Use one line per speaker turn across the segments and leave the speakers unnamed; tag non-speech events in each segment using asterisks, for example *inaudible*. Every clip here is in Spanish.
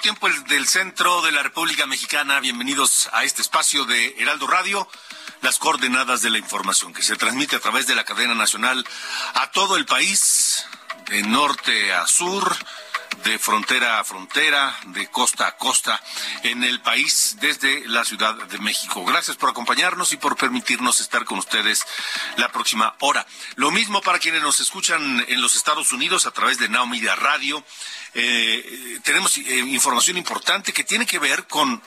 Tiempo el- del centro de la República Mexicana. Bienvenidos a este espacio de Heraldo Radio, las coordenadas de la información que se transmite a través de la cadena nacional a todo el país, de norte a sur, de frontera a frontera, de costa a costa, en el país desde la Ciudad de México. Gracias por acompañarnos y por permitirnos estar con ustedes la próxima hora. Lo mismo para quienes nos escuchan en los Estados Unidos a través de Now Media Radio. Eh, tenemos eh, información importante que tiene que ver con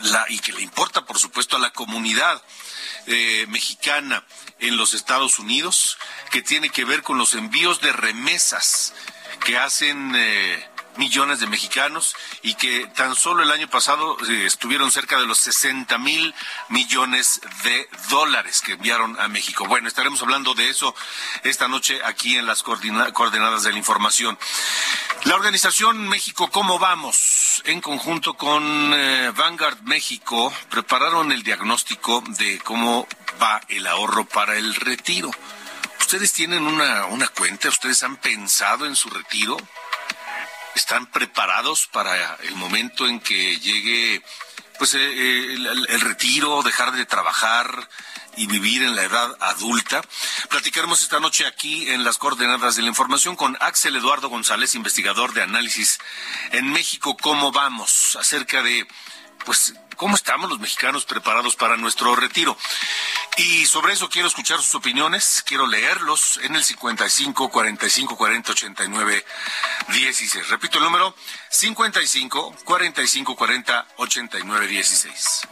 la y que le importa, por supuesto, a la comunidad eh, mexicana en los Estados Unidos, que tiene que ver con los envíos de remesas que hacen millones de mexicanos y que tan solo el año pasado eh, estuvieron cerca de los 60 mil millones de dólares que enviaron a México. Bueno, estaremos hablando de eso esta noche aquí en las coordenadas de la información. La organización México ¿Cómo vamos? En conjunto con eh, Vanguard México prepararon el diagnóstico de cómo va el ahorro para el retiro. ¿Ustedes tienen una, una cuenta? ¿Ustedes han pensado en su retiro? ¿Están preparados para el momento en que llegue pues eh, eh, el, el retiro, dejar de trabajar y vivir en la edad adulta? Platicaremos esta noche aquí en las coordenadas de la información con Axel Eduardo González, investigador de análisis en México. ¿Cómo vamos? Acerca de pues cómo estamos los mexicanos preparados para nuestro retiro. Y sobre eso quiero escuchar sus opiniones, quiero leerlos en el 55 45 40 89 16. Repito el número 55 45 40 89 16.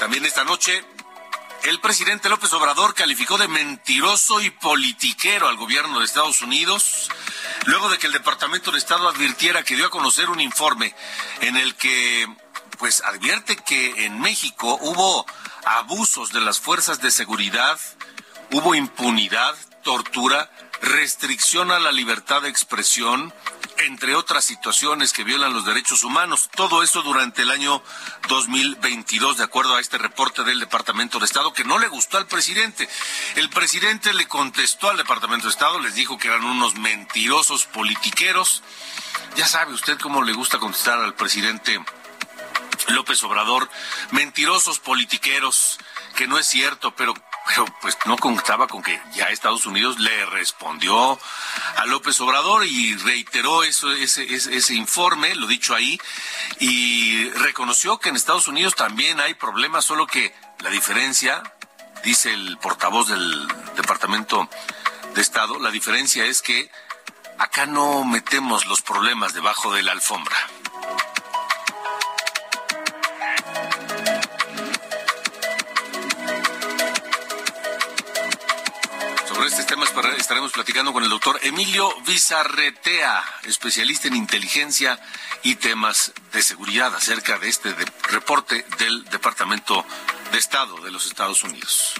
También esta noche el presidente López Obrador calificó de mentiroso y politiquero al gobierno de Estados Unidos luego de que el Departamento de Estado advirtiera que dio a conocer un informe en el que pues advierte que en México hubo abusos de las fuerzas de seguridad, hubo impunidad, tortura, restricción a la libertad de expresión, entre otras situaciones que violan los derechos humanos. Todo eso durante el año 2022, de acuerdo a este reporte del Departamento de Estado, que no le gustó al presidente. El presidente le contestó al Departamento de Estado, les dijo que eran unos mentirosos politiqueros. Ya sabe usted cómo le gusta contestar al presidente López Obrador, mentirosos politiqueros, que no es cierto, pero, pero pues no contaba con que ya Estados Unidos le respondió a López Obrador y reiteró ese informe, lo dicho ahí, y reconoció que en Estados Unidos también hay problemas, solo que la diferencia, dice el portavoz del Departamento de Estado, la diferencia es que acá no metemos los problemas debajo de la alfombra. Sobre este tema estaremos platicando con el doctor Emilio Vizarretea, especialista en inteligencia y temas de seguridad, acerca de este reporte del Departamento de Estado de los Estados Unidos.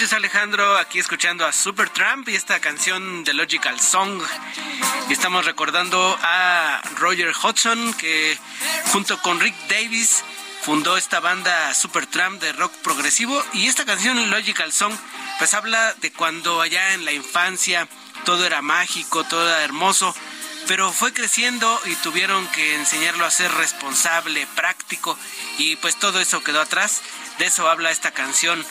Noches,
Alejandro. Aquí escuchando a Supertramp y esta canción de Logical Song. Y estamos recordando a Roger Hodgson, que junto con Rick Davis fundó esta banda Supertramp de rock progresivo. Y esta canción, Logical Song, pues habla de cuando allá en la infancia todo era mágico, todo era hermoso pero fue creciendo y tuvieron que enseñarlo a ser responsable, práctico y pues todo eso quedó atrás. De eso habla esta canción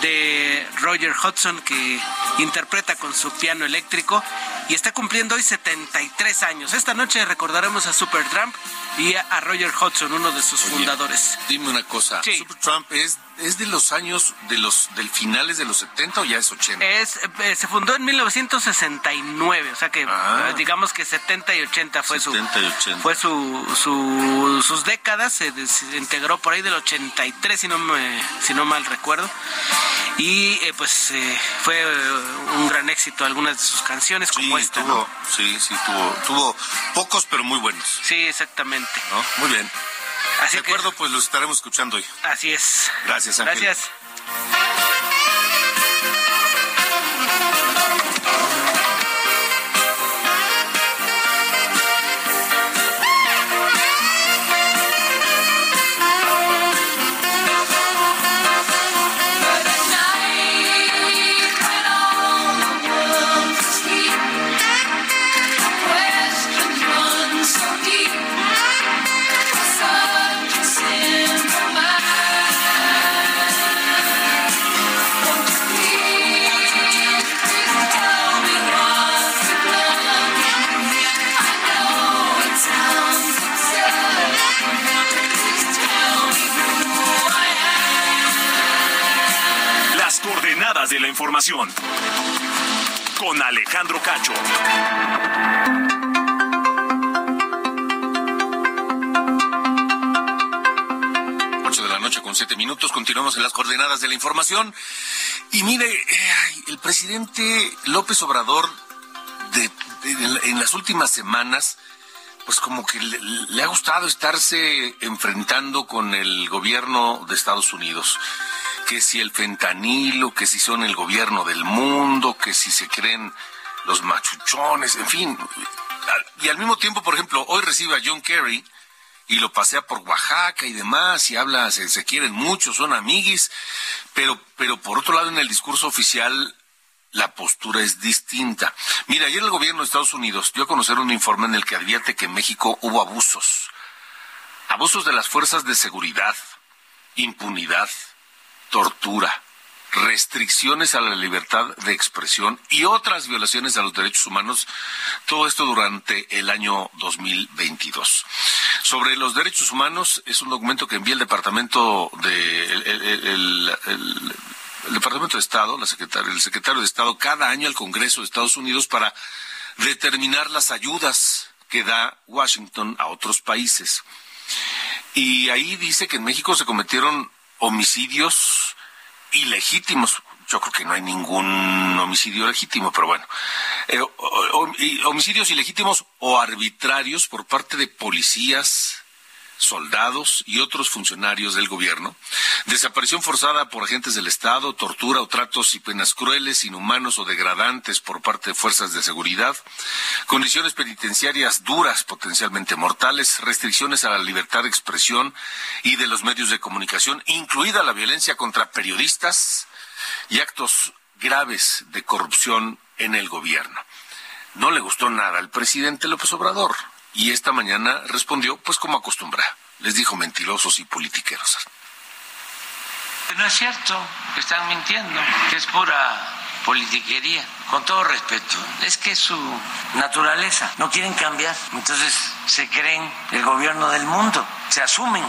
de Roger Hudson que interpreta con su piano eléctrico y está cumpliendo hoy 73 años. Esta noche recordaremos a Supertramp y a Roger Hudson, uno de sus fundadores.
Dime una cosa, Supertramp es ¿Es de los años de los del finales de los 70 o ya es 80?
Es, eh, se fundó en 1969, o sea que ah. eh, digamos que 70 y 80 fue su fue su, su, sus décadas, se, integró por ahí del 83 si no me, si no mal recuerdo. Y eh, pues fue un gran éxito algunas de sus canciones como esta,
Sí, sí, tuvo tuvo pocos pero muy buenos.
Sí, exactamente.
Muy bien de acuerdo, pues los estaremos escuchando hoy.
Así es.
Gracias, Ángel.
Gracias.
Información. Con Alejandro Cacho.
de la noche con siete minutos. Continuamos en las coordenadas de la información. Y mire, el presidente López Obrador en las últimas semanas, pues como que le, ha gustado estarse enfrentando con el gobierno de Estados Unidos que si el fentanilo, que si son el gobierno del mundo, que si se creen los machuchones, en fin. Y al mismo tiempo, por ejemplo, hoy recibe a John Kerry y lo pasea por Oaxaca y demás, y habla, se, quieren mucho, son amiguis, pero, pero por otro lado, en el discurso oficial, la postura es distinta. Mira, ayer el gobierno de Estados Unidos dio a conocer un informe en el que advierte que en México hubo abusos. Abusos de las fuerzas de seguridad, impunidad, tortura, restricciones a la libertad de expresión y otras violaciones a los derechos humanos, todo esto durante el año 2022. Sobre los derechos humanos, es un documento que envía el Departamento de el, Departamento de Estado, la el secretario de Estado, cada año al Congreso de Estados Unidos para determinar las ayudas que da Washington a otros países. Y ahí dice que en México se cometieron homicidios ilegítimos. Yo creo que no hay ningún homicidio legítimo, pero bueno. Eh, homicidios ilegítimos o arbitrarios por parte de policías, soldados y otros funcionarios del gobierno, desaparición forzada por agentes del Estado, tortura o tratos y penas crueles, inhumanos o degradantes por parte de fuerzas de seguridad, condiciones penitenciarias duras, potencialmente mortales, restricciones a la libertad de expresión y de los medios de comunicación, incluida la violencia contra periodistas y actos graves de corrupción en el gobierno. No le gustó nada al presidente López Obrador y esta mañana respondió pues como acostumbra. Les dijo mentirosos y politiqueros.
No es cierto, están mintiendo, que es pura politiquería, con todo respeto. Es que es su naturaleza, no quieren cambiar, entonces se creen el gobierno del mundo, se asumen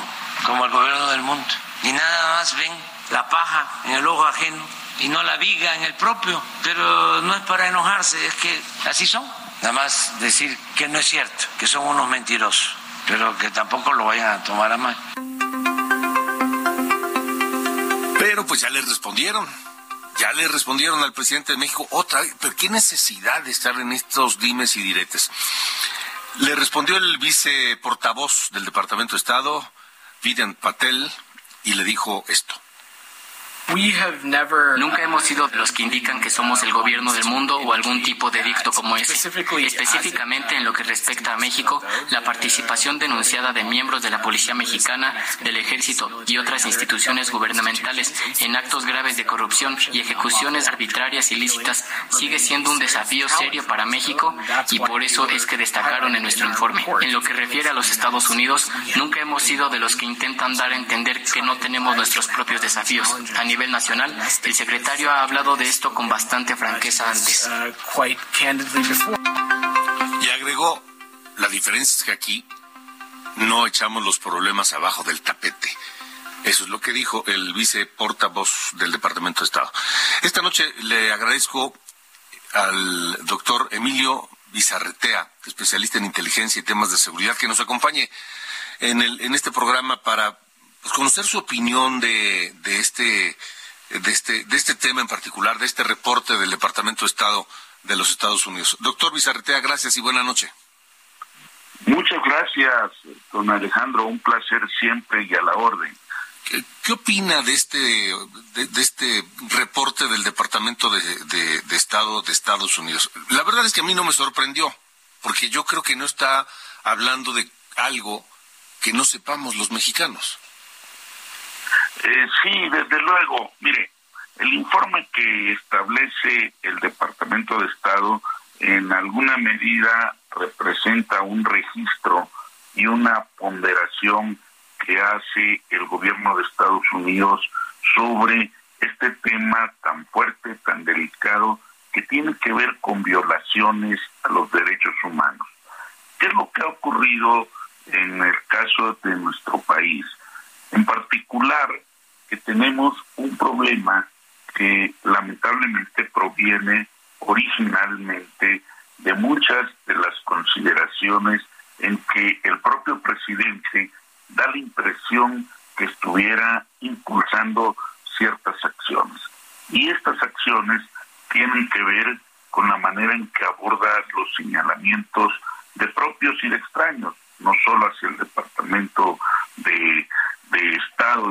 como el gobierno del mundo y nada más ven la paja en el ojo ajeno y no la viga en el propio, pero no es para enojarse, es que así son. Nada más decir que no es cierto, que son unos mentirosos, pero que tampoco lo vayan a tomar a mal.
Pero pues ya le respondieron. Ya le respondieron al presidente de México otra vez, pero qué necesidad de estar en estos dimes y diretes. Le respondió el viceportavoz del Departamento de Estado, Vivian Patel, y le dijo esto.
Nunca hemos sido de los que indican que somos el gobierno del mundo o algún tipo de dicto como ese. Específicamente en lo que respecta a México, la participación denunciada de miembros de la Policía Mexicana, del Ejército y otras instituciones gubernamentales en actos graves de corrupción y ejecuciones arbitrarias ilícitas sigue siendo un desafío serio para México y por eso es que destacaron en nuestro informe. En lo que refiere a los Estados Unidos, nunca hemos sido de los que intentan dar a entender que no tenemos nuestros propios desafíos. A nivel nacional, el secretario ha hablado de esto con bastante franqueza antes.
Y agregó, la diferencia es que aquí no echamos los problemas abajo del tapete. Eso es lo que dijo el vice portavoz del Departamento de Estado. Esta noche le agradezco al doctor Emilio Bizarretea, especialista en inteligencia y temas de seguridad, que nos acompañe en, el, en este programa para pues, conocer su opinión de, de, este, de, este, de este tema en particular, de este reporte del Departamento de Estado de los Estados Unidos. Doctor Bizarretea, gracias y buena noche.
Muchas gracias, don Alejandro. Un placer siempre y a la orden.
¿Qué, qué opina de este, de, de, este reporte del Departamento de, de, de Estado de Estados Unidos? La verdad es que a mí no me sorprendió, porque yo creo que no está hablando de algo que no sepamos los mexicanos.
Eh, sí, desde luego. Mire, el informe que establece el Departamento de Estado en alguna medida representa un registro y una ponderación que hace el gobierno de Estados Unidos sobre este tema tan fuerte, tan delicado, que tiene que ver con violaciones a los derechos humanos. ¿Qué es lo que ha ocurrido en el caso de nuestro país? En particular, que tenemos un problema que lamentablemente proviene originalmente de muchas de las consideraciones en que el propio presidente da la impresión que estuviera impulsando ciertas acciones. Y estas acciones tienen que ver con la manera en que aborda los señalamientos de propios y de extraños, no solo hacia el Departamento de,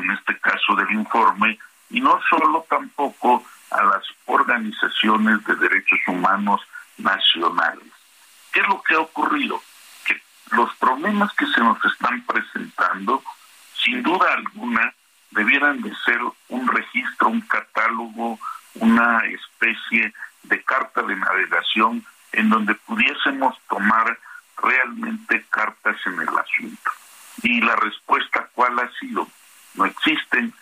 en este caso del informe, y no solo tampoco a las organizaciones de derechos humanos nacionales. ¿Qué es lo que ha ocurrido? Que los problemas que se nos están presentando, sin duda alguna, debieran de ser un registro, un catálogo, una especie de carta de navegación en donde pudiésemos tomar realmente cartas en el asunto. Y la respuesta cuál ha sido, no existen,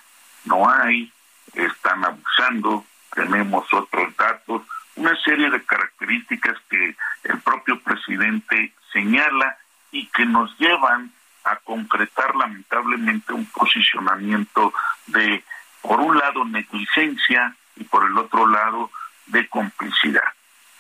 no hay, están abusando, tenemos otros datos, una serie de características que el propio presidente señala y que nos llevan a concretar lamentablemente un posicionamiento de, por un lado, negligencia y por el otro lado, de complicidad.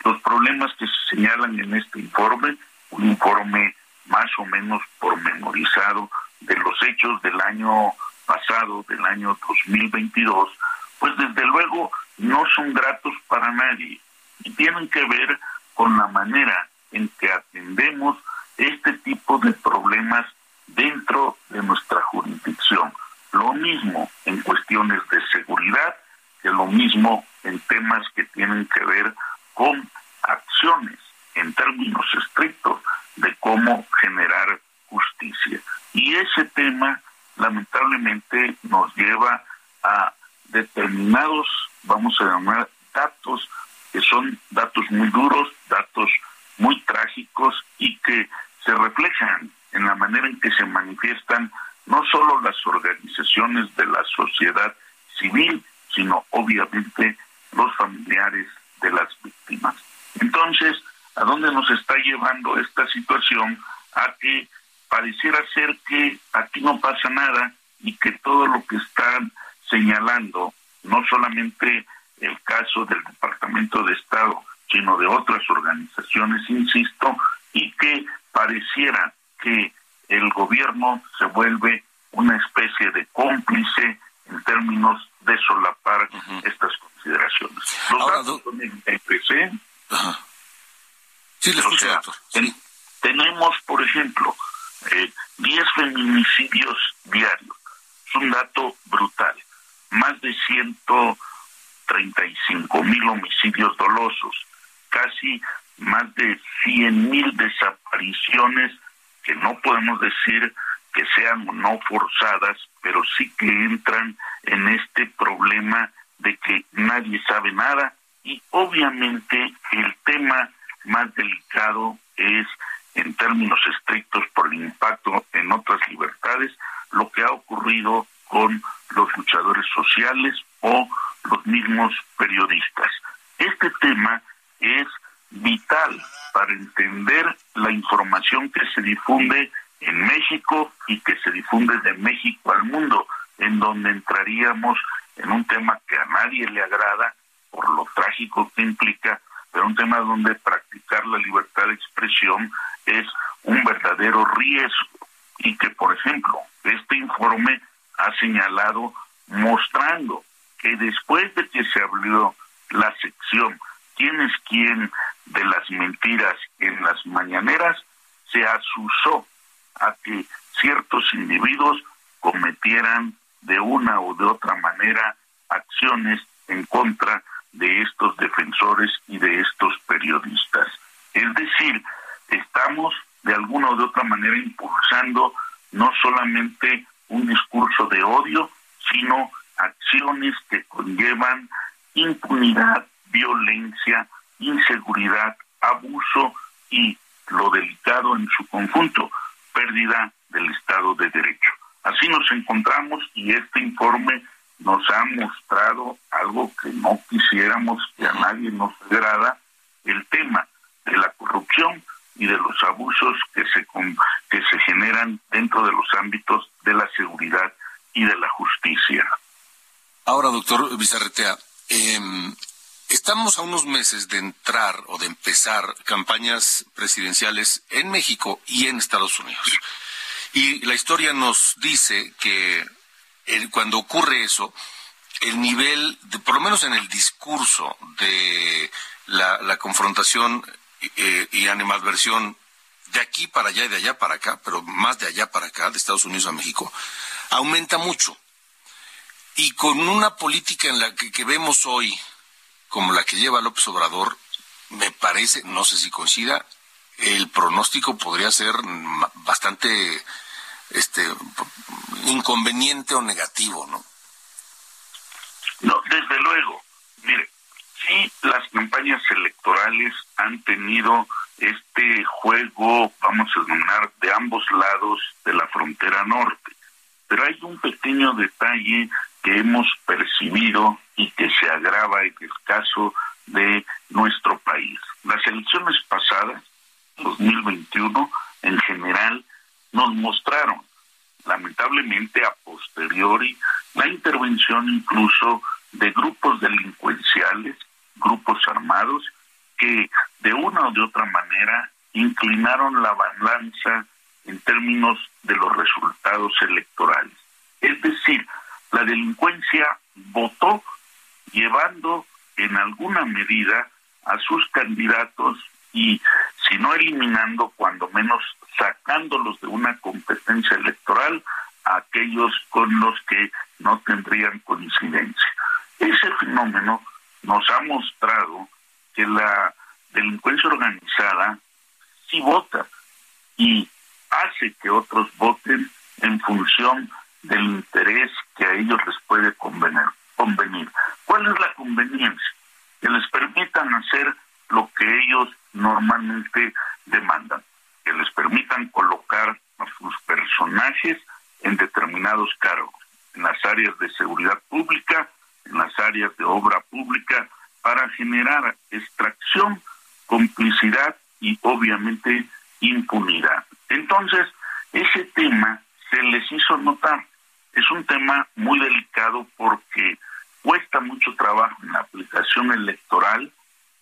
Los problemas que se señalan en este informe, un informe más o menos pormenorizado de los hechos del año pasado, del año 2022, pues desde luego no son gratos para nadie y tienen que ver con la manera en que atendemos este tipo de problemas dentro de nuestra jurisdicción. Lo mismo en cuestiones de seguridad que lo mismo en temas que tienen que ver con acciones en términos estrictos de cómo generar justicia. Y ese tema lamentablemente nos lleva a determinados, vamos a llamar, datos que son datos muy duros, datos muy trágicos y que se reflejan en la manera en que se manifiestan no solo las organizaciones de la sociedad civil, sino obviamente los familiares de las víctimas. Entonces, ¿a dónde nos está llevando esta situación? A que pareciera ser que aquí no pasa nada y que todo lo que están señalando, no solamente el caso del Departamento de Estado, sino de otras organizaciones, insisto, y que pareciera que el gobierno se vuelve una especie de cómplice en términos de solapar uh -huh. estas consideraciones. Los
Ahora,
datos son el IPC.
Ajá. Sí, le escucho,
sea,
doctor.
ten, tenemos, por ejemplo, eh, 10 feminicidios diarios. Es un dato brutal. Más de 135 mil homicidios dolosos, casi más de 100 mil desapariciones que no podemos decir que sean no forzadas, pero sí que entran en este problema de que nadie sabe nada y obviamente el tema más delicado es en términos estrictos por el impacto en otras libertades lo que ha ocurrido con los luchadores sociales o los mismos periodistas. Este tema es vital para entender la información que se difunde en México y que se difunde de México al mundo, en donde entraríamos en un tema que a nadie le agrada por lo trágico que implica, pero un tema donde practicar la libertad de expresión es un verdadero riesgo. Y que, por ejemplo, este informe ha señalado mostrando que después de que se abrió la sección quién es quién de las mentiras en las mañaneras, se asusó a que ciertos individuos cometieran de una u de otra manera acciones en contra de estos defensores y de estos periodistas. Es decir, estamos de alguna u de otra manera impulsando no solamente un discurso de odio, sino acciones que conllevan impunidad, violencia, inseguridad, abuso y, lo delicado en su conjunto, pérdida del Estado de Derecho. Así nos encontramos y este informe nos ha mostrado algo que no quisiéramos que a nadie nos agrada, el tema de la corrupción y de los abusos que se que se generan dentro de los ámbitos de la seguridad y de la justicia.
Ahora, doctor Bizarretea, eh, Estamos a unos meses de entrar o de empezar campañas presidenciales en México y en Estados Unidos. Y la historia nos dice que cuando ocurre eso, el nivel, de, por lo menos en el discurso de la, confrontación eh, y animadversión de aquí para allá y de allá para acá, pero más de allá para acá, de Estados Unidos a México, aumenta mucho. Y con una política en la que vemos hoy, como la que lleva López Obrador, me parece, no sé si coincida, el pronóstico podría ser bastante este inconveniente o negativo, ¿no?
No, desde luego. Mire, sí las campañas electorales han tenido este juego, vamos a denominar, de ambos lados de la frontera norte. Pero hay un pequeño detalle que hemos percibido y que se agrava en el caso de nuestro país. Las elecciones pasadas, 2021, en general, nos mostraron, lamentablemente a posteriori, la intervención incluso de grupos delincuenciales, grupos armados, que de una o de otra manera inclinaron la balanza en términos de los resultados electorales. Es decir, la delincuencia votó llevando en alguna medida a sus candidatos y, si no eliminando, cuando menos sacándolos de una competencia electoral a aquellos con los que no tendrían coincidencia. Ese fenómeno nos ha mostrado que la delincuencia organizada sí vota y hace que otros voten en función del interés que a ellos les puede convenir. ¿Cuál es la conveniencia? Que les permitan hacer lo que ellos normalmente demandan, que les permitan colocar a sus personajes en determinados cargos, en las áreas de seguridad pública, en las áreas de obra pública, para generar extracción, complicidad y obviamente impunidad. Entonces, ese tema se les hizo notar es un tema muy delicado porque cuesta mucho trabajo en la aplicación electoral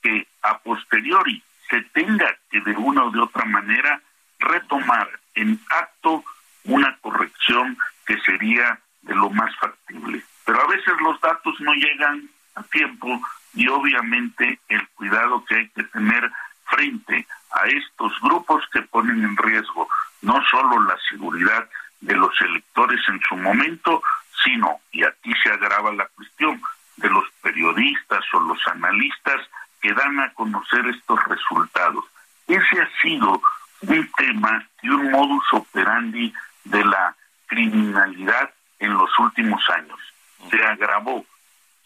que a posteriori se tenga que de una o de otra manera retomar en acto una corrección que sería de lo más factible. Pero a veces los datos no llegan a tiempo y obviamente el cuidado que hay que tener frente a estos grupos que ponen en riesgo no solo la seguridad de los electores en su momento, Bueno, y aquí se agrava la cuestión de los periodistas o los analistas que dan a conocer estos resultados. Ese ha sido un tema y un modus operandi de la criminalidad en los últimos años. Se agravó,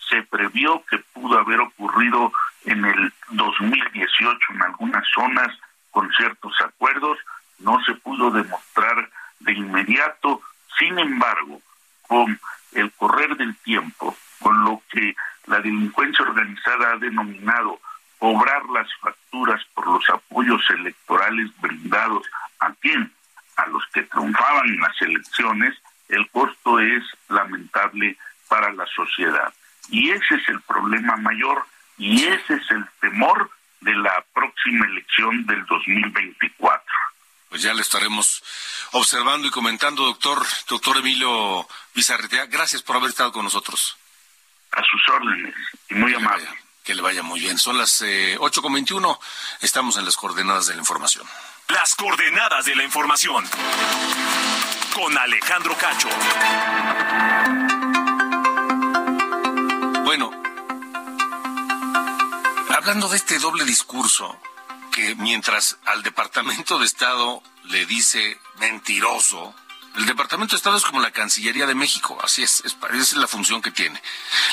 se previó que pudo haber ocurrido en el 2018 en algunas zonas con ciertos acuerdos, no se pudo demostrar de inmediato, sin embargo, con el correr del tiempo, con lo que la delincuencia organizada ha denominado cobrar las facturas por los apoyos electorales brindados a quién, a los que triunfaban en las elecciones, el costo es lamentable para la sociedad. Y ese es el problema mayor y ese es el temor de la próxima elección del 2024.
Pues ya le estaremos observando y comentando, doctor, doctor Emilio Bizarretea. Gracias por haber estado con nosotros.
A sus órdenes y muy amable.
Que le vaya muy bien. Son las eh, ocho con veintiuno. Estamos en las coordenadas de la información.
Las coordenadas de la información. Con Alejandro Cacho.
Bueno, hablando de este doble discurso, que mientras al Departamento de Estado le dice mentiroso, el Departamento de Estado es como la Cancillería de México, así es, es, esa es la función que tiene.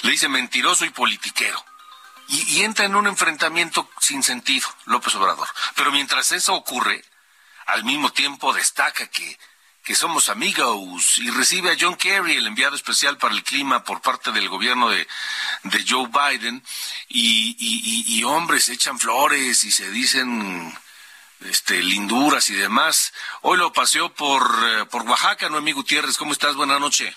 Le dice mentiroso y politiquero. Y, entra en un enfrentamiento sin sentido, López Obrador. Pero mientras eso ocurre, al mismo tiempo destaca que que somos amigos y recibe a John Kerry, el enviado especial para el clima por parte del gobierno de, de Joe Biden, y, hombres echan flores y se dicen este, linduras y demás. Hoy lo paseó por, eh, por Oaxaca, Noemí Gutiérrez. ¿Cómo estás? Buenas noches.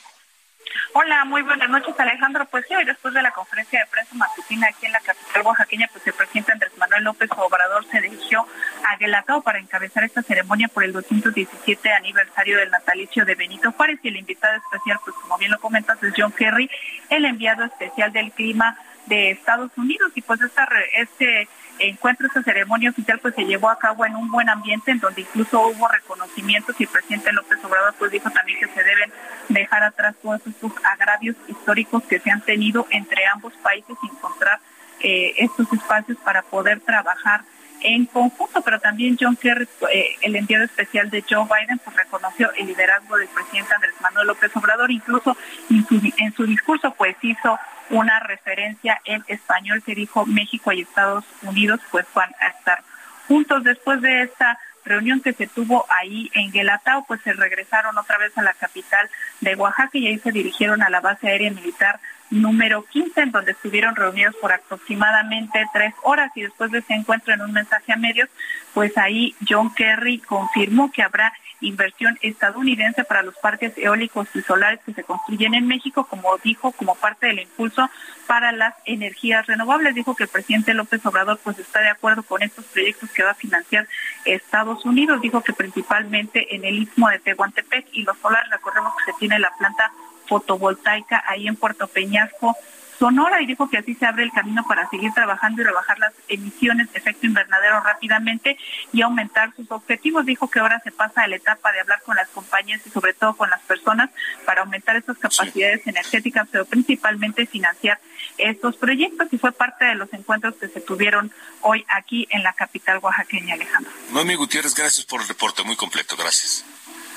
Hola, muy buenas noches Alejandro. Pues hoy después de la conferencia de prensa matutina aquí en la capital oaxaqueña, pues el presidente Andrés Manuel López Obrador se dirigió a Guelatao para encabezar esta ceremonia por el 217 aniversario del natalicio de Benito Juárez y el invitado especial, pues como bien lo comentas, es John Kerry, el enviado especial del clima de Estados Unidos y pues esta, este encuentro, esta ceremonia oficial pues se llevó a cabo en un buen ambiente en donde incluso hubo reconocimientos y el presidente López Obrador pues dijo también que se deben dejar atrás todos estos agravios históricos que se han tenido entre ambos países y encontrar eh, estos espacios para poder trabajar en conjunto, pero también John Kerry, eh, el enviado especial de Joe Biden, pues reconoció el liderazgo del presidente Andrés Manuel López Obrador, incluso en su, en su discurso pues hizo una referencia en español que dijo México y Estados Unidos pues van a estar juntos después de esta reunión que se tuvo ahí en Guelatao, pues se regresaron otra vez a la capital de Oaxaca y ahí se dirigieron a la base aérea militar número 15, en donde estuvieron reunidos por aproximadamente tres horas y después de ese encuentro en un mensaje a medios, pues ahí John Kerry confirmó que habrá inversión estadounidense para los parques eólicos y solares que se construyen en México, como dijo, como parte del impulso para las energías renovables. Dijo que el presidente López Obrador pues está de acuerdo con estos proyectos que va a financiar Estados Unidos. Dijo que principalmente en el istmo de Tehuantepec y los solares, recordemos que se tiene la planta fotovoltaica ahí en Puerto Peñasco, Sonora y dijo que así se abre el camino para seguir trabajando y rebajar las emisiones de efecto invernadero rápidamente y aumentar sus objetivos. Dijo que ahora se pasa a la etapa de hablar con las compañías y sobre todo con las personas para aumentar estas capacidades energéticas, pero principalmente financiar estos proyectos y fue parte de los encuentros que se tuvieron hoy aquí en la capital oaxaqueña, Alejandro.
Noemi Gutiérrez, gracias por el reporte, muy completo, gracias.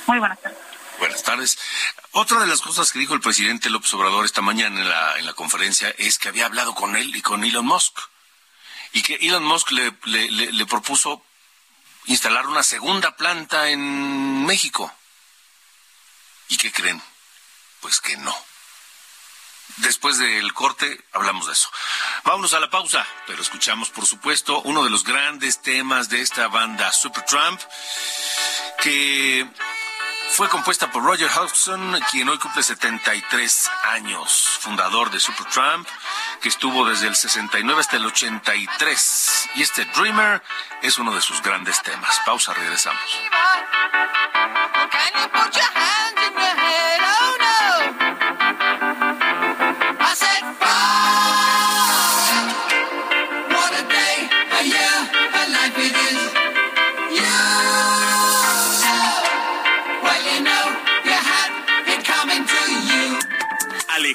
Muy buenas tardes.
Buenas tardes. Otra de las cosas que dijo el presidente López Obrador esta mañana en la, en la conferencia es que había hablado con él y con Elon Musk. Y que Elon Musk le, le, propuso instalar una segunda planta en México. ¿Y qué creen? Pues que no. Después del corte hablamos de eso. Vámonos a la pausa, pero escuchamos, por supuesto, uno de los grandes temas de esta banda Supertramp, que fue compuesta por Roger Hodgson, quien hoy cumple 73 años, fundador de Supertramp, que estuvo desde el 69 hasta el 83. Y este Dreamer es uno de sus grandes temas. Pausa, regresamos.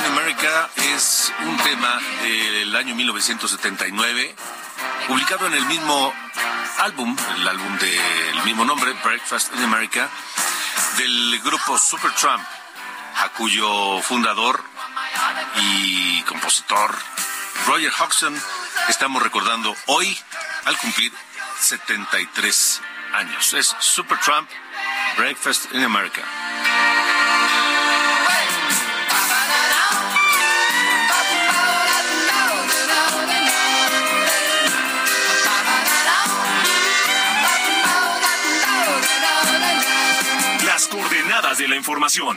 In
America es un tema del año 1979, publicado en el mismo álbum, el álbum del mismo nombre, Breakfast in America, del grupo Supertramp, a cuyo fundador y compositor Roger Hodgson estamos recordando hoy al cumplir 73 años. Es Supertramp, Breakfast in America.
De la información.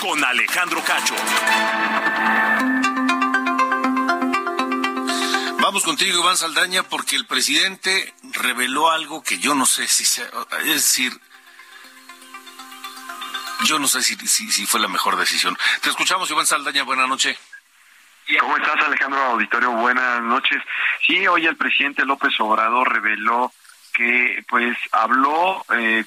Con Alejandro Cacho.
Vamos contigo, Iván Saldaña, porque el presidente reveló algo que yo no sé si sea, es decir, yo no sé si, si, si fue la mejor decisión. Te escuchamos, Iván Saldaña, buena noche.
¿Cómo estás, Alejandro Auditorio? Buenas noches. Sí, hoy el presidente López Obrador reveló que pues habló eh,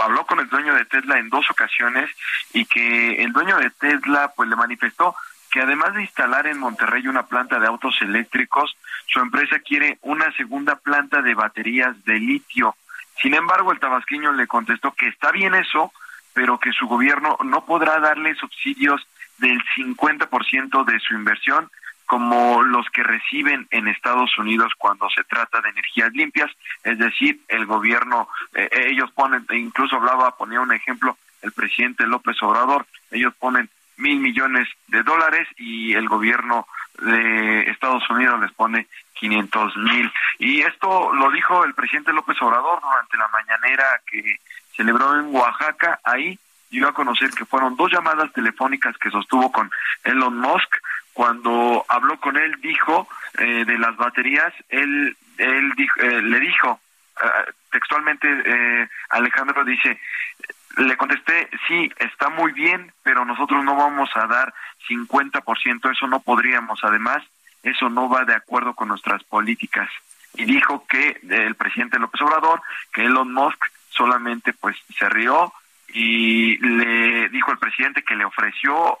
habló con el dueño de Tesla en dos ocasiones y que el dueño de Tesla pues le manifestó que además de instalar en Monterrey una planta de autos eléctricos, su empresa quiere una segunda planta de baterías de litio. Sin embargo, el tabasqueño le contestó que está bien eso, pero que su gobierno no podrá darle subsidios del 50% de su inversión como los que reciben en Estados Unidos cuando se trata de energías limpias, es decir, el gobierno, eh, ellos ponen, incluso hablaba, ponía un ejemplo, el presidente López Obrador, ellos ponen mil millones de dólares y el gobierno de Estados Unidos les pone 500 mil. Y esto lo dijo el presidente López Obrador durante la mañanera que celebró en Oaxaca, ahí dio a conocer que fueron dos llamadas telefónicas que sostuvo con Elon Musk. Cuando habló con él, dijo eh, de las baterías, él, él dijo, eh, le dijo eh, textualmente, eh, Alejandro dice, le contesté, sí, está muy bien, pero nosotros no vamos a dar 50%, eso no podríamos. Además, eso no va de acuerdo con nuestras políticas. Y dijo que el presidente López Obrador, que Elon Musk solamente pues se rió y le dijo al presidente que le ofreció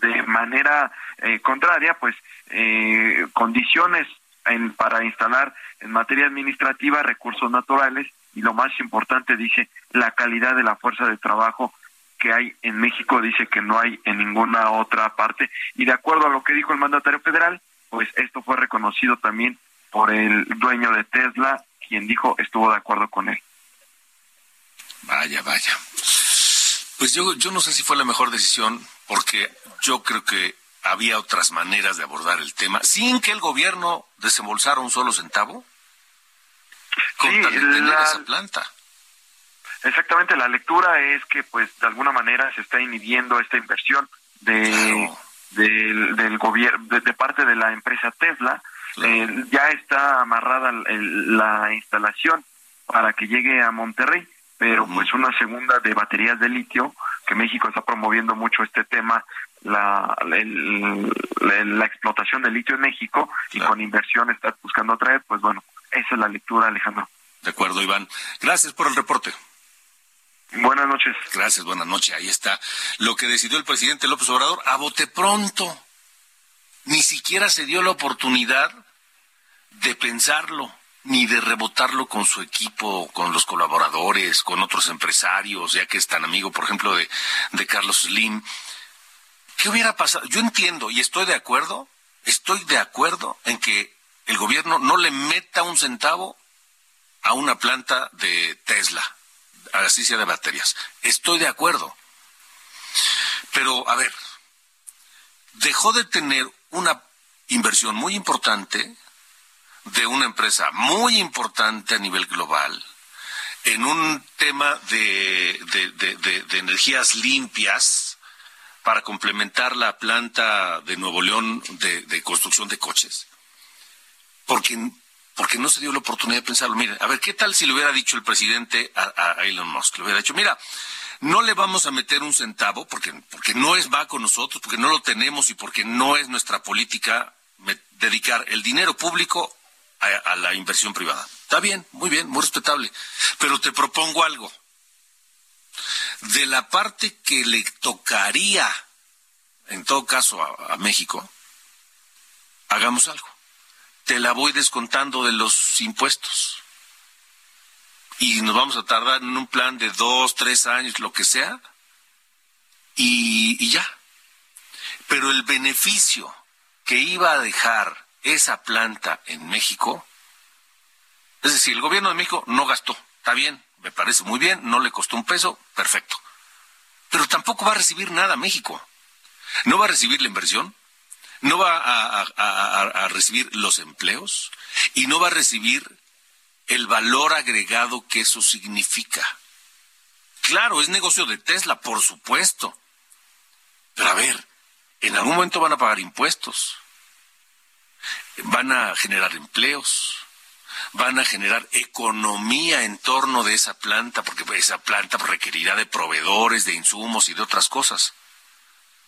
de manera eh, contraria pues eh, condiciones en, para instalar en materia administrativa recursos naturales y lo más importante dice la calidad de la fuerza de trabajo que hay en México dice que no hay en ninguna otra parte y de acuerdo a lo que dijo el mandatario federal pues esto fue reconocido también por el dueño de Tesla quien dijo estuvo de acuerdo con él
Vaya, vaya. Pues yo, yo no sé si fue la mejor decisión, porque yo creo que había otras maneras de abordar el tema, sin que el gobierno desembolsara un solo centavo, con
Sí,
tal de tener
la-
esa planta.
Exactamente, la lectura es que pues de alguna manera se está inhibiendo esta inversión de del, del gobierno de, de parte de la empresa Tesla. Eh, ya está amarrada el- la instalación para que llegue a Monterrey, pero pues una segunda de baterías de litio que México está promoviendo mucho este tema la, la, la explotación del litio en México y con inversión está buscando atraer, pues bueno, esa es la lectura, Alejandro.
De acuerdo, Iván. Gracias por el reporte.
Buenas noches.
Gracias, buenas noches. Ahí está lo que decidió el presidente López Obrador a bote pronto. Ni siquiera se dio la oportunidad de pensarlo, ni de rebotarlo con su equipo, con los colaboradores, con otros empresarios, ya que es tan amigo, por ejemplo, de, Carlos Slim. ¿Qué hubiera pasado? Yo entiendo y estoy de acuerdo, estoy de acuerdo en que el gobierno no le meta un centavo a una planta de Tesla, así sea de baterías. Estoy de acuerdo. Pero, a ver, dejó de tener una inversión muy importante de una empresa muy importante a nivel global en un tema de, de- de- de- energías limpias para complementar la planta de Nuevo León de, construcción de coches. Porque, porque no se dio la oportunidad de pensarlo. Mire, a ver, ¿qué tal si le hubiera dicho el presidente a, a- Elon Musk? Le hubiera dicho, mira, no le vamos a meter un centavo porque, porque no es va con nosotros, porque no lo tenemos y porque no es nuestra política dedicar el dinero público a, la inversión privada. Está bien, muy bien, muy respetable. Pero te propongo algo. De la parte que le tocaría, en todo caso, a, México, hagamos algo. Te la voy descontando de los impuestos. Y nos vamos a tardar en un plan de dos, tres años, lo que sea, y ya. Pero el beneficio que iba a dejar esa planta en México, es decir, el gobierno de México no gastó, está bien, me parece muy bien, no le costó un peso, perfecto. Pero tampoco va a recibir nada México. No va a recibir la inversión, no va a, recibir los empleos y no va a recibir el valor agregado que eso significa. Claro, es negocio de Tesla, por supuesto. Pero a ver, en algún momento van a pagar impuestos, van a generar empleos, van a generar economía en torno de esa planta, porque esa planta requerirá de proveedores, de insumos y de otras cosas.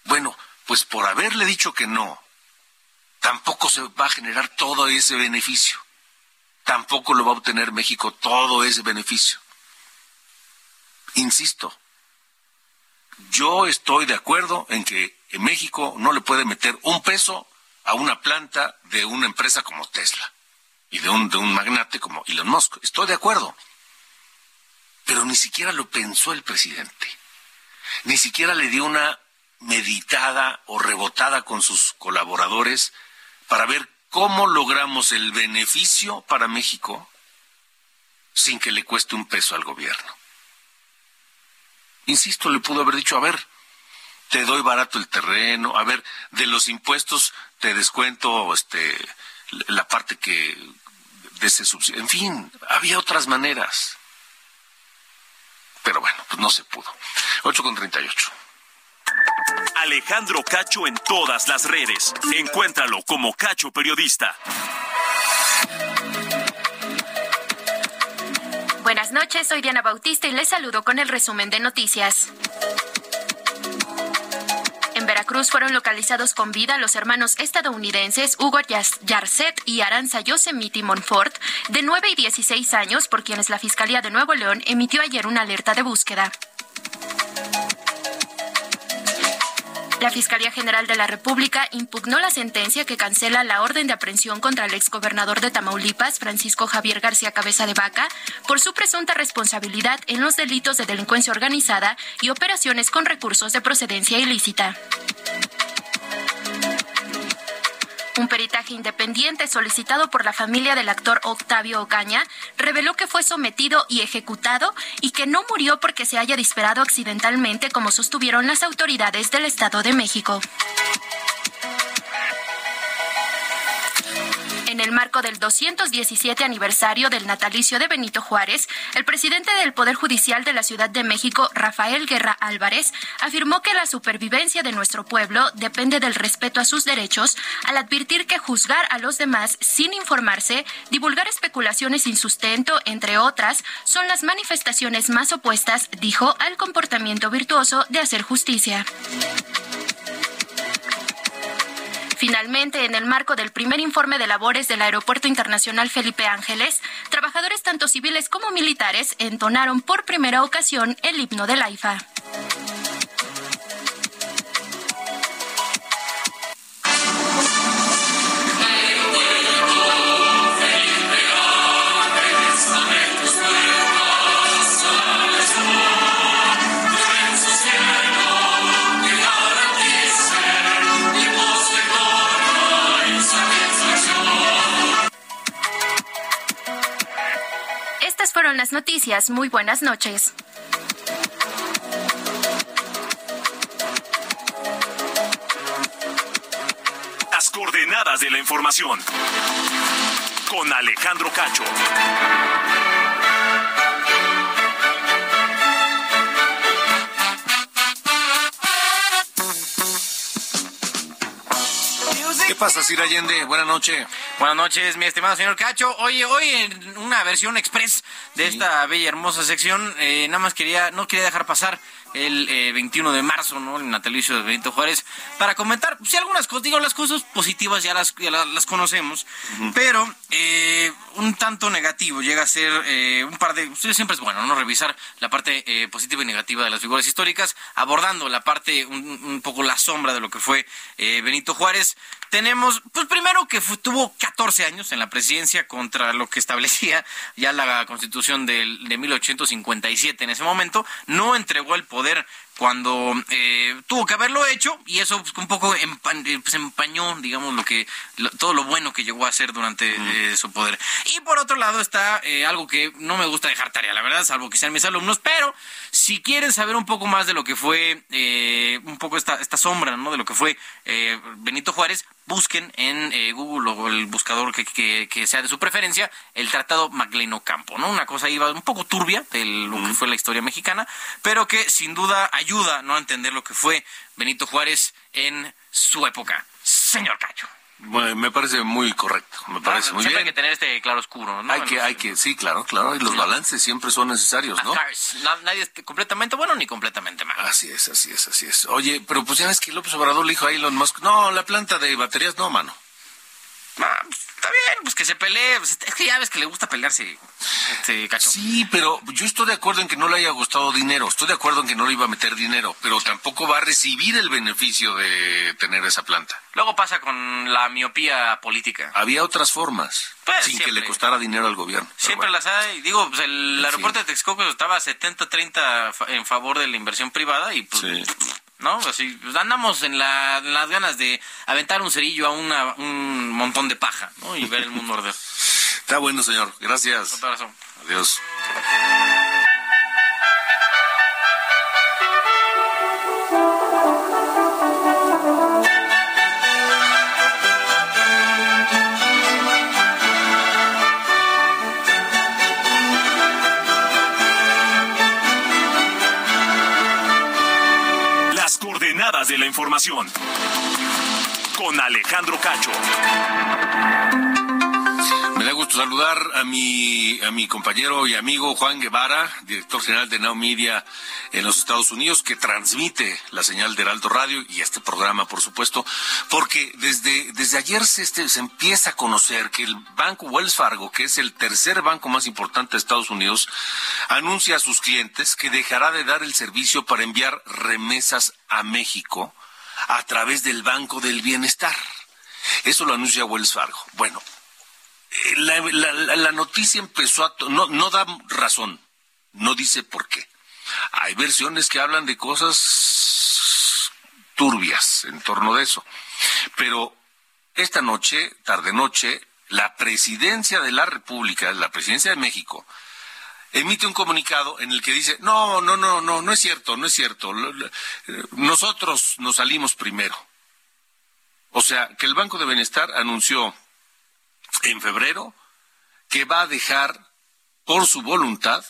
Bueno, pues por haberle dicho que no, tampoco se va a generar todo ese beneficio. Tampoco lo va a obtener México todo ese beneficio. Insisto, yo estoy de acuerdo en que en México no le puede meter un peso a una planta de una empresa como Tesla y de un, de un magnate como Elon Musk. Estoy de acuerdo. Pero ni siquiera lo pensó el presidente. Ni siquiera le dio una meditada o rebotada con sus colaboradores para ver cómo logramos el beneficio para México sin que le cueste un peso al gobierno. Insisto, le pudo haber dicho, a ver, te doy barato el terreno, a ver, de los impuestos te descuento este la parte que de ese subsidio. En fin, había otras maneras. Pero bueno, pues no se pudo. 8 con 38.
Alejandro Cacho en todas las redes. Encuéntralo como Cacho Periodista.
Buenas noches, soy Diana Bautista y les saludo con el resumen de noticias. Veracruz fueron localizados con vida los hermanos estadounidenses Hugo Yarcet y Aranza Yosemite Monfort, de 9 y 16 años, por quienes la Fiscalía de Nuevo León emitió ayer una alerta de búsqueda. La Fiscalía General de la República impugnó la sentencia que cancela la orden de aprehensión contra el exgobernador de Tamaulipas, Francisco Javier García Cabeza de Vaca, por su presunta responsabilidad en los delitos de delincuencia organizada y operaciones con recursos de procedencia ilícita. Un peritaje independiente solicitado por la familia del actor Octavio Ocaña reveló que fue sometido y ejecutado y que no murió porque se haya disparado accidentalmente como sostuvieron las autoridades del Estado de México. En el marco del 217 aniversario del natalicio de Benito Juárez, el presidente del Poder Judicial de la Ciudad de México, Rafael Guerra Álvarez, afirmó que la supervivencia de nuestro pueblo depende del respeto a sus derechos, al advertir que juzgar a los demás sin informarse, divulgar especulaciones sin sustento, entre otras, son las manifestaciones más opuestas, dijo, al comportamiento virtuoso de hacer justicia. Finalmente, en el marco del primer informe de labores del Aeropuerto Internacional Felipe Ángeles, trabajadores tanto civiles como militares entonaron por primera ocasión el himno del AIFA. Las noticias. Muy buenas noches.
Las coordenadas de la información. Con Alejandro Cacho.
¿Qué pasa, Sir Allende? Buenas noches.
Buenas noches, mi estimado señor Cacho. Oye, hoy en una versión express de esta bella hermosa sección, eh, nada más quería, no quería dejar pasar el eh, 21 de marzo, ¿no? El natalicio de Benito Juárez, para comentar, pues, sí, algunas cosas, digo, las cosas positivas ya las, ya la- las, conocemos, pero eh, un tanto negativo llega a ser eh, un par de, pues, siempre es bueno, ¿no? Revisar la parte eh, positiva y negativa de las figuras históricas, abordando la parte, un, un poco la sombra de lo que fue eh, Benito Juárez. Tenemos, pues primero que tuvo 14 años en la presidencia contra lo que establecía ya la constitución del, de 1857 en ese momento, no entregó el poder cuando eh, tuvo que haberlo hecho y eso pues, un poco empa- eh, pues, empañó, digamos, lo que lo- todo lo bueno que llegó a hacer durante eh, su poder. Y por otro lado está eh, algo que no me gusta dejar tarea, la verdad, salvo que sean mis alumnos, pero si quieren saber un poco más de lo que fue, eh, un poco esta, esta sombra, ¿no? De lo que fue eh, Benito Juárez, busquen en eh, Google o el buscador que, que- que sea de su preferencia el Tratado Maclean Ocampo, ¿no? Una cosa iba un poco turbia de lo que fue la historia mexicana, pero que sin duda ayuda ¿no? a entender lo que fue Benito Juárez en su época. Señor Cacho.
Bueno, me parece muy correcto, me parece muy
Siempre
bien.
hay que tener este claro oscuro, ¿no?
Hay que, hay que, sí, claro, claro, y los balances siempre son necesarios, ¿no?
Nadie es completamente bueno ni completamente malo.
Así es, así es, así es. Oye, pero pues ya ves que López Obrador le dijo a Elon Musk, no, la planta de baterías no, mano.
Ah, pues, está bien, pues que se pelee. pues, es que ya ves que le gusta pelearse, este Cacho.
Sí, pero yo estoy de acuerdo en que no le haya gustado dinero, estoy de acuerdo en que no le iba a meter dinero, pero tampoco va a recibir el beneficio de tener esa planta.
Luego pasa con la miopía política.
Había otras formas,
Pues,
sin que le costara dinero al gobierno.
Siempre
bueno.
las hay. Digo, pues el aeropuerto de Texcoco estaba 70-30 fa- en favor de la inversión privada y pues... ¿No? Así, pues, andamos en, la- en las ganas de aventar un cerillo a una- un montón de paja, ¿no? Y ver el mundo arder. *laughs*
Está bueno, señor. Gracias.
Toda razón.
Adiós.
Información. Con Alejandro Cacho.
Me da gusto saludar a mi, a mi compañero y amigo Juan Guevara, director general de Now Media en los Estados Unidos, que transmite la señal de Heraldo Radio y este programa, por supuesto, porque desde, desde ayer se, este, se empieza a conocer que el banco Wells Fargo, que es el tercer banco más importante de Estados Unidos, anuncia a sus clientes que dejará de dar el servicio para enviar remesas a México a través del Banco del Bienestar. Eso lo anuncia Wells Fargo. Bueno, eh, la, la- la noticia empezó a... No, no da razón, no dice por qué. Hay versiones que hablan de cosas turbias en torno de eso. Pero esta noche, tarde noche, la presidencia de la República, la presidencia de México, emite un comunicado en el que dice, no, no, no, no, no es cierto, no es cierto. Nosotros nos salimos primero. O sea, que el Banco de Bienestar anunció en febrero que va a dejar por su voluntad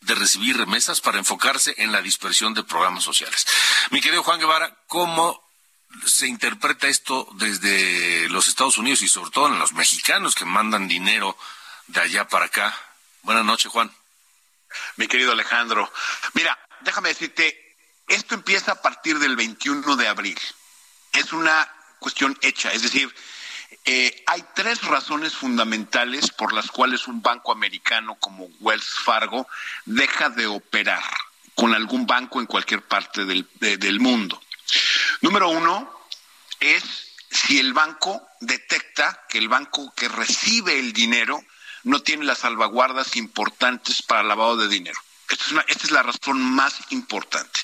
de recibir remesas para enfocarse en la dispersión de programas sociales. Mi querido Juan Guevara, ¿cómo se interpreta esto desde los Estados Unidos y sobre todo en los mexicanos que mandan dinero de allá para acá? Buenas noches, Juan.
Mi querido Alejandro. Mira, déjame decirte, esto empieza a partir del 21 de abril. Es una cuestión hecha, es decir, eh, hay tres razones fundamentales por las cuales un banco americano como Wells Fargo deja de operar con algún banco en cualquier parte del, de- del mundo. Número uno es si el banco detecta que el banco que recibe el dinero no tiene las salvaguardas importantes para lavado de dinero. Esta es, esta es la razón más importante.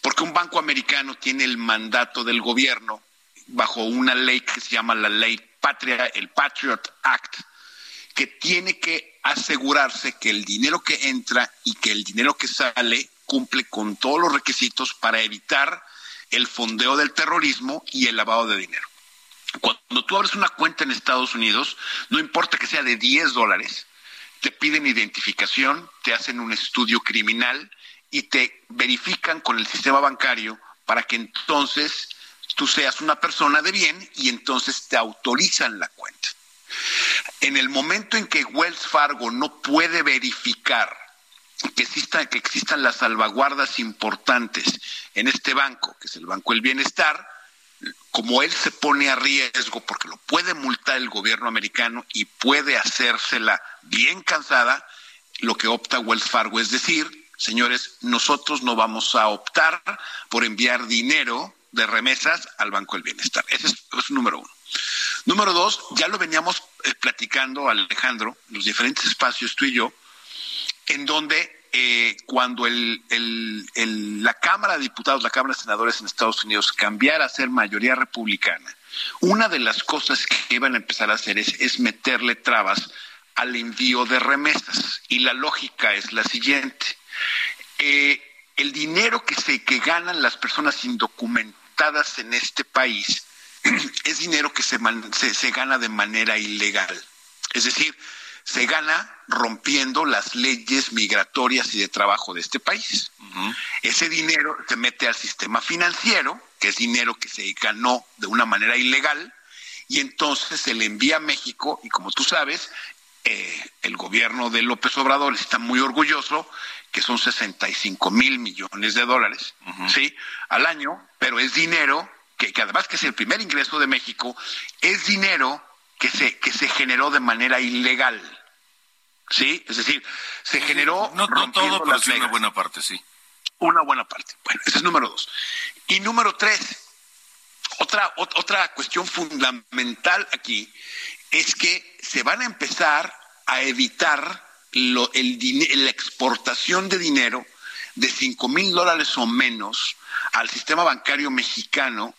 Porque un banco americano tiene el mandato del gobierno bajo una ley que se llama la ley patria, el Patriot Act, que tiene que asegurarse que el dinero que entra y que el dinero que sale cumple con todos los requisitos para evitar el fondeo del terrorismo y el lavado de dinero. Cuando tú abres una cuenta en Estados Unidos, no importa que sea de 10 dólares, te piden identificación, te hacen un estudio criminal y te verifican con el sistema bancario para que entonces tú seas una persona de bien y entonces te autorizan la cuenta. En el momento en que Wells Fargo no puede verificar que, exista- que existan las salvaguardas importantes en este banco, que es el Banco del Bienestar, como él se pone a riesgo porque lo puede multar el gobierno americano y puede hacérsela bien cansada, lo que opta Wells Fargo es decir, señores, nosotros no vamos a optar por enviar dinero de remesas al Banco del Bienestar. Ese es, número uno. Número dos, ya lo veníamos eh, platicando, Alejandro, en los diferentes espacios, tú y yo, en donde eh, cuando el, la Cámara de Diputados, la Cámara de Senadores en Estados Unidos cambiara a ser mayoría republicana, una de las cosas que iban a empezar a hacer es, meterle trabas al envío de remesas. Y la lógica es la siguiente. Eh, el dinero que se que ganan las personas indocumentadas en este país *clears throat* es dinero que se, se, se gana de manera ilegal. Es decir, se gana rompiendo las leyes migratorias y de trabajo de este país. Ese dinero se mete al sistema financiero, que es dinero que se ganó de una manera ilegal, y entonces se le envía a México, y como tú sabes, eh, el gobierno de López Obrador está muy orgulloso, que son 65 mil millones de dólares, ¿sí? Al año, pero es dinero que, que además que es el primer ingreso de México, es dinero que se, que se generó de manera ilegal. ¿Sí? Es decir, se generó.
No, no
rompiendo
todo, pero sí una buena parte, sí.
Una buena parte. Bueno, ese es número dos. Y número tres, otra, ot- otra cuestión fundamental aquí es que se van a empezar a evitar lo- el la exportación de dinero de 5 mil dólares o menos al sistema bancario mexicano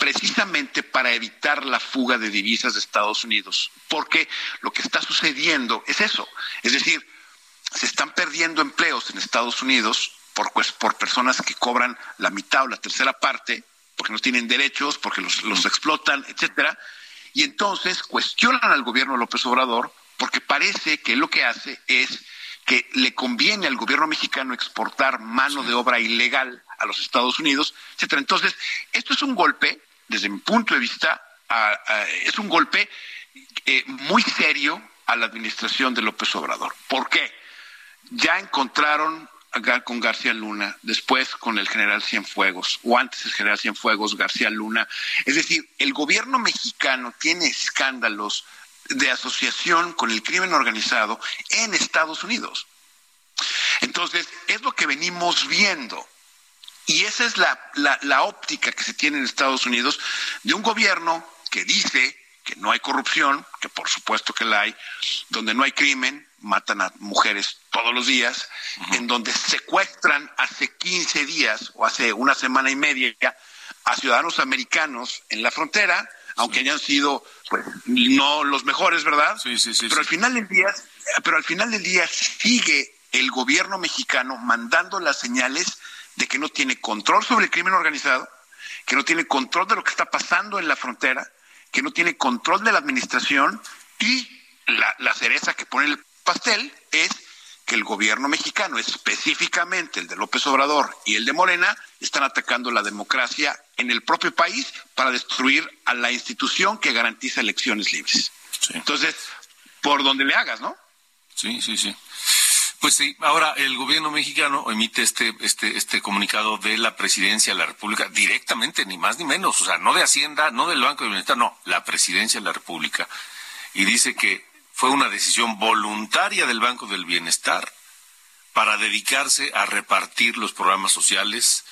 precisamente para evitar la fuga de divisas de Estados Unidos. Porque lo que está sucediendo es eso. Es decir, se están perdiendo empleos en Estados Unidos por, pues, por personas que cobran la mitad o la tercera parte, porque no tienen derechos, porque los, los explotan, etcétera. Y entonces cuestionan al gobierno de López Obrador porque parece que lo que hace es que le conviene al gobierno mexicano exportar mano de obra ilegal a los Estados Unidos, etcétera. Entonces, esto es un golpe, desde mi punto de vista, a- es un golpe eh, muy serio a la administración de López Obrador. ¿Por qué? Ya encontraron con García Luna, después con el general Cienfuegos, o antes el general Cienfuegos, García Luna. Es decir, el gobierno mexicano tiene escándalos de asociación con el crimen organizado en Estados Unidos. Entonces, es lo que venimos viendo. Y esa es la, la, la óptica que se tiene en Estados Unidos de un gobierno que dice que no hay corrupción, que por supuesto que la hay, donde no hay crimen, matan a mujeres todos los días, en donde secuestran hace 15 días o hace una semana y media a ciudadanos americanos en la frontera, aunque hayan sido pues, no los mejores, ¿verdad?
Sí, sí, sí.
Pero al final del día, pero al final del día sigue el gobierno mexicano mandando las señales de que no tiene control sobre el crimen organizado, que no tiene control de lo que está pasando en la frontera, que no tiene control de la administración y la, la cereza que pone el pastel es que el gobierno mexicano, específicamente el de López Obrador y el de Morena, están atacando la democracia en el propio país para destruir a la institución que garantiza elecciones libres. Entonces, por donde le hagas, ¿no?
Sí, sí, sí. Pues sí, ahora el gobierno mexicano emite este, este, este comunicado de la presidencia de la República directamente, ni más ni menos, o sea, no de Hacienda, no del Banco de Bienestar, no, la presidencia de la República. Y dice que fue una decisión voluntaria del Banco del Bienestar para dedicarse a repartir los programas sociales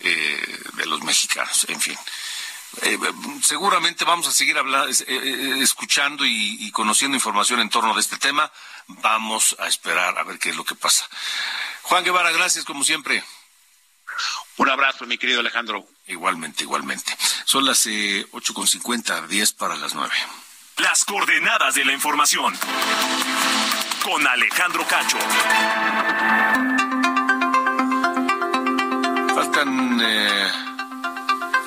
eh, de los mexicanos, en fin. Eh, seguramente vamos a seguir hablando, eh, escuchando y, y, conociendo información en torno de este tema. Vamos a esperar a ver qué es lo que pasa. Juan Guevara, gracias como siempre.
Un abrazo, mi querido Alejandro.
Igualmente, igualmente. Son las eh, 8.50, 10 para las 9.
Las coordenadas de la información. Con Alejandro Cacho.
Faltan...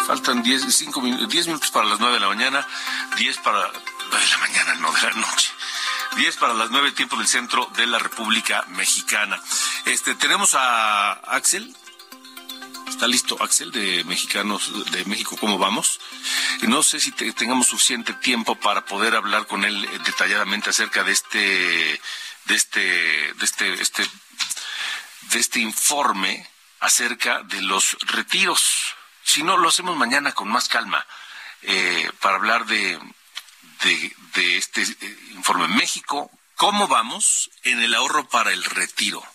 Eh... Faltan 10, 5, 10 minutos para las 9 de la mañana, 10 para... de la mañana, no, de la noche. 10 para las 9 tiempo del centro de la República Mexicana. Este, tenemos a Axel. Está listo Axel de Mexicanos de México, ¿cómo vamos? No sé si te, tengamos suficiente tiempo para poder hablar con él detalladamente acerca de este de este de este este de este informe acerca de los retiros si no, lo hacemos mañana con más calma eh, para hablar de, de, de este eh, informe. México, ¿cómo vamos en el ahorro para el retiro?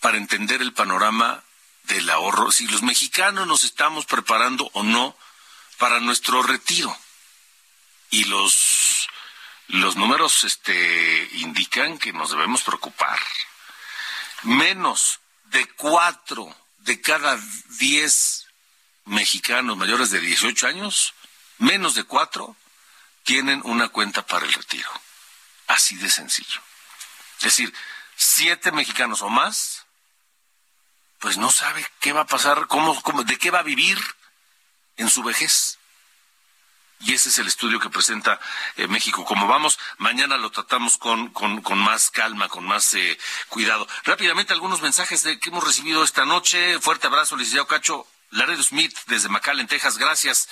Para entender el panorama del ahorro, si los mexicanos nos estamos preparando o no para nuestro retiro. Y los, los números este, indican que nos debemos preocupar. Menos de cuatro de cada 10 mexicanos mayores de 18 años, menos de cuatro tienen una cuenta para el retiro. Así de sencillo. Es decir, siete mexicanos o más, pues no sabe qué va a pasar, cómo, cómo, de qué va a vivir en su vejez. Y ese es el estudio que presenta eh, México. Como vamos, mañana lo tratamos con, con, más calma, con más eh, cuidado. Rápidamente, algunos mensajes de, que hemos recibido esta noche. Fuerte abrazo, licenciado Cacho. Laredo Smith, desde McAllen, Texas. Gracias.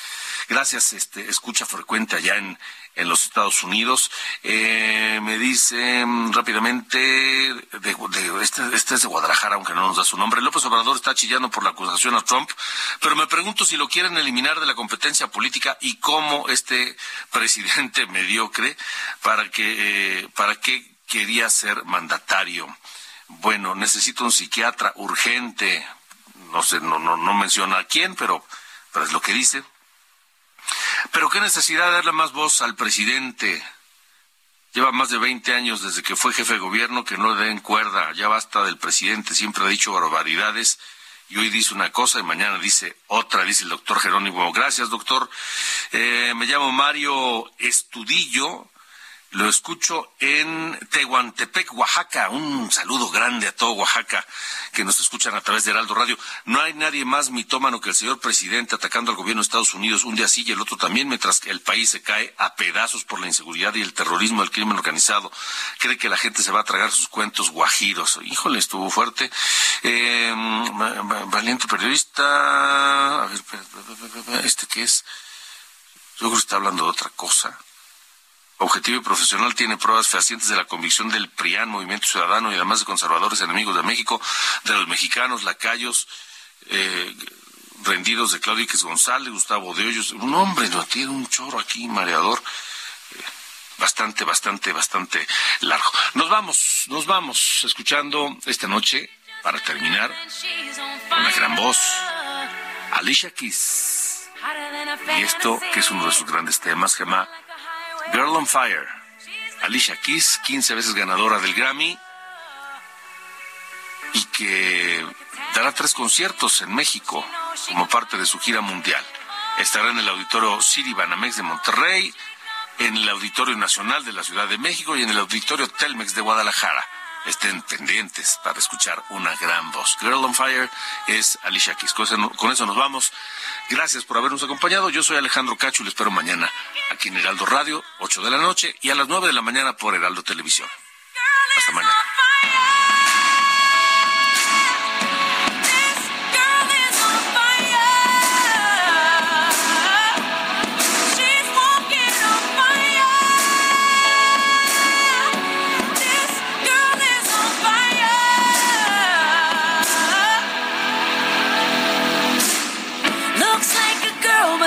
Gracias, este, escucha frecuente allá en, en los Estados Unidos. Eh, me dice rápidamente, de, de, este, este es de Guadalajara, aunque no nos da su nombre. López Obrador está chillando por la acusación a Trump, pero me pregunto si lo quieren eliminar de la competencia política y cómo este presidente *laughs* mediocre, para que, eh, para qué quería ser mandatario. Bueno, necesito un psiquiatra urgente. No sé, no, no, no menciona a quién, pero, es lo que dice. Pero qué necesidad de darle más voz al presidente. Lleva más de 20 años desde que fue jefe de gobierno que no le den cuerda. Ya basta del presidente, siempre ha dicho barbaridades y hoy dice una cosa y mañana dice otra, dice el doctor Jerónimo. Gracias, doctor. Eh, me llamo Mario Estudillo. Lo escucho en Tehuantepec, Oaxaca. Un saludo grande a todo Oaxaca que nos escuchan a través de Heraldo Radio. No hay nadie más mitómano que el señor presidente atacando al gobierno de Estados Unidos un día sí y el otro también, mientras que el país se cae a pedazos por la inseguridad y el terrorismo del crimen organizado. Cree que la gente se va a tragar sus cuentos guajiros. Híjole, estuvo fuerte. Eh, valiente periodista. A ver, ¿este qué es? Yo que está hablando de otra cosa objetivo y profesional tiene pruebas fehacientes de la convicción del PRIAN, Movimiento Ciudadano y además de conservadores enemigos de México, de los mexicanos, lacayos, eh, rendidos de Claudio Iquez González, Gustavo de Hoyos, un hombre, no tiene un chorro aquí, mareador, eh, bastante, bastante, bastante largo. Nos vamos, nos vamos escuchando esta noche, para terminar, una gran voz, Alicia Keys. Y esto, que es uno de sus grandes temas, llama Girl on Fire. Alicia Keys, 15 veces ganadora del Grammy, y que dará tres conciertos en México como parte de su gira mundial. Estará en el Auditorio City Banamex de Monterrey, en el Auditorio Nacional de la Ciudad de México y en el Auditorio Telmex de Guadalajara. Estén pendientes para escuchar una gran voz. Girl on Fire es Alicia Keys. Con eso- nos vamos. Gracias por habernos acompañado. Yo soy Alejandro Cacho y les espero mañana aquí en Heraldo Radio, 8 de la noche y a las 9 de la mañana por Heraldo Televisión. Hasta mañana.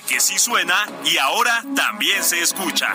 Que sí suena y ahora también se escucha.